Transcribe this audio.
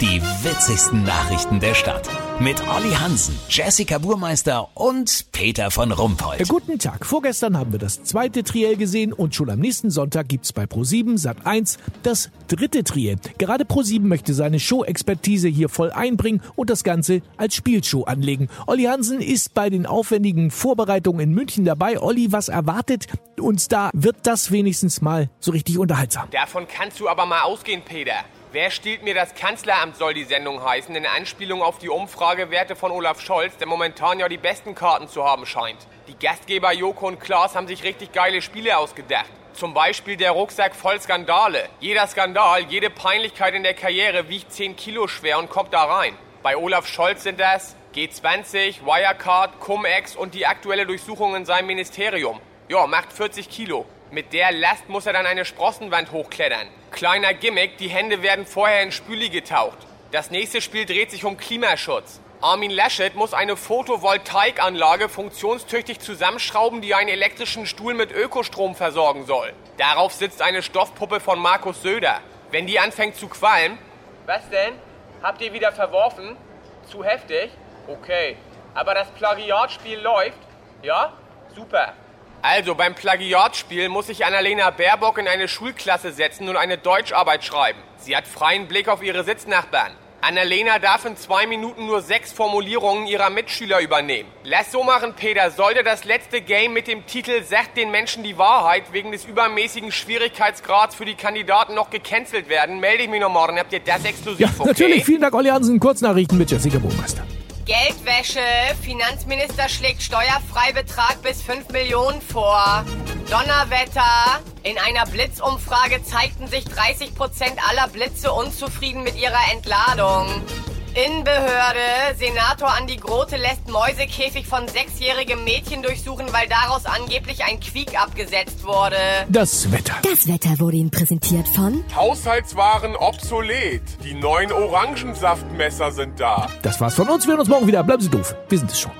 Die witzigsten Nachrichten der Stadt. Mit Olli Hansen, Jessica Burmeister und Peter von Rumpold. Guten Tag. Vorgestern haben wir das zweite Triell gesehen und schon am nächsten Sonntag gibt's bei Pro7 Sat 1 das dritte Triell. Gerade Pro7 möchte seine Show-Expertise hier voll einbringen und das Ganze als Spielshow anlegen. Olli Hansen ist bei den aufwendigen Vorbereitungen in München dabei. Olli, was erwartet uns da? Wird das wenigstens mal so richtig unterhaltsam? Davon kannst du aber mal ausgehen, Peter. Wer stiehlt mir das Kanzleramt, soll die Sendung heißen, in Anspielung auf die Umfragewerte von Olaf Scholz, der momentan ja die besten Karten zu haben scheint. Die Gastgeber Joko und Klaas haben sich richtig geile Spiele ausgedacht. Zum Beispiel der Rucksack voll Skandale. Jeder Skandal, jede Peinlichkeit in der Karriere wiegt 10 Kilo schwer und kommt da rein. Bei Olaf Scholz sind das G20, Wirecard, Cum-Ex und die aktuelle Durchsuchung in seinem Ministerium. Ja, macht 40 Kilo. Mit der Last muss er dann eine Sprossenwand hochklettern. Kleiner Gimmick, die Hände werden vorher in Spüli getaucht. Das nächste Spiel dreht sich um Klimaschutz. Armin Laschet muss eine Photovoltaikanlage funktionstüchtig zusammenschrauben, die einen elektrischen Stuhl mit Ökostrom versorgen soll. Darauf sitzt eine Stoffpuppe von Markus Söder. Wenn die anfängt zu qualmen... Was denn? Habt ihr wieder verworfen? Zu heftig? Okay. Aber das Plagiatspiel läuft? Ja? Super. Also, beim Plagiatspiel muss sich Annalena Baerbock in eine Schulklasse setzen und eine Deutscharbeit schreiben. Sie hat freien Blick auf ihre Sitznachbarn. Annalena darf in zwei Minuten nur sechs Formulierungen ihrer Mitschüler übernehmen. Lass so machen, Peter. Sollte das letzte Game mit dem Titel Sagt den Menschen die Wahrheit wegen des übermäßigen Schwierigkeitsgrads für die Kandidaten noch gecancelt werden, melde ich mich noch morgen. Habt ihr das exklusiv, Ja, okay? natürlich. Vielen Dank, Olli Hansen. Kurznachrichten mit Jessica Burmeister. Geldwäsche. Finanzminister schlägt Steuerfreibetrag bis 5 Millionen vor. Donnerwetter. In einer Blitzumfrage zeigten sich 30 Prozent aller Blitze unzufrieden mit ihrer Entladung. Innenbehörde. Senator Andi Grote lässt Mäusekäfig von sechsjährigem Mädchen durchsuchen, weil daraus angeblich ein Quiek abgesetzt wurde. Das Wetter. Das Wetter wurde Ihnen präsentiert von Haushaltswaren obsolet. Die neuen Orangensaftmesser sind da. Das war's von uns. Wir hören uns morgen wieder. Bleiben Sie doof. Wir sind es schon.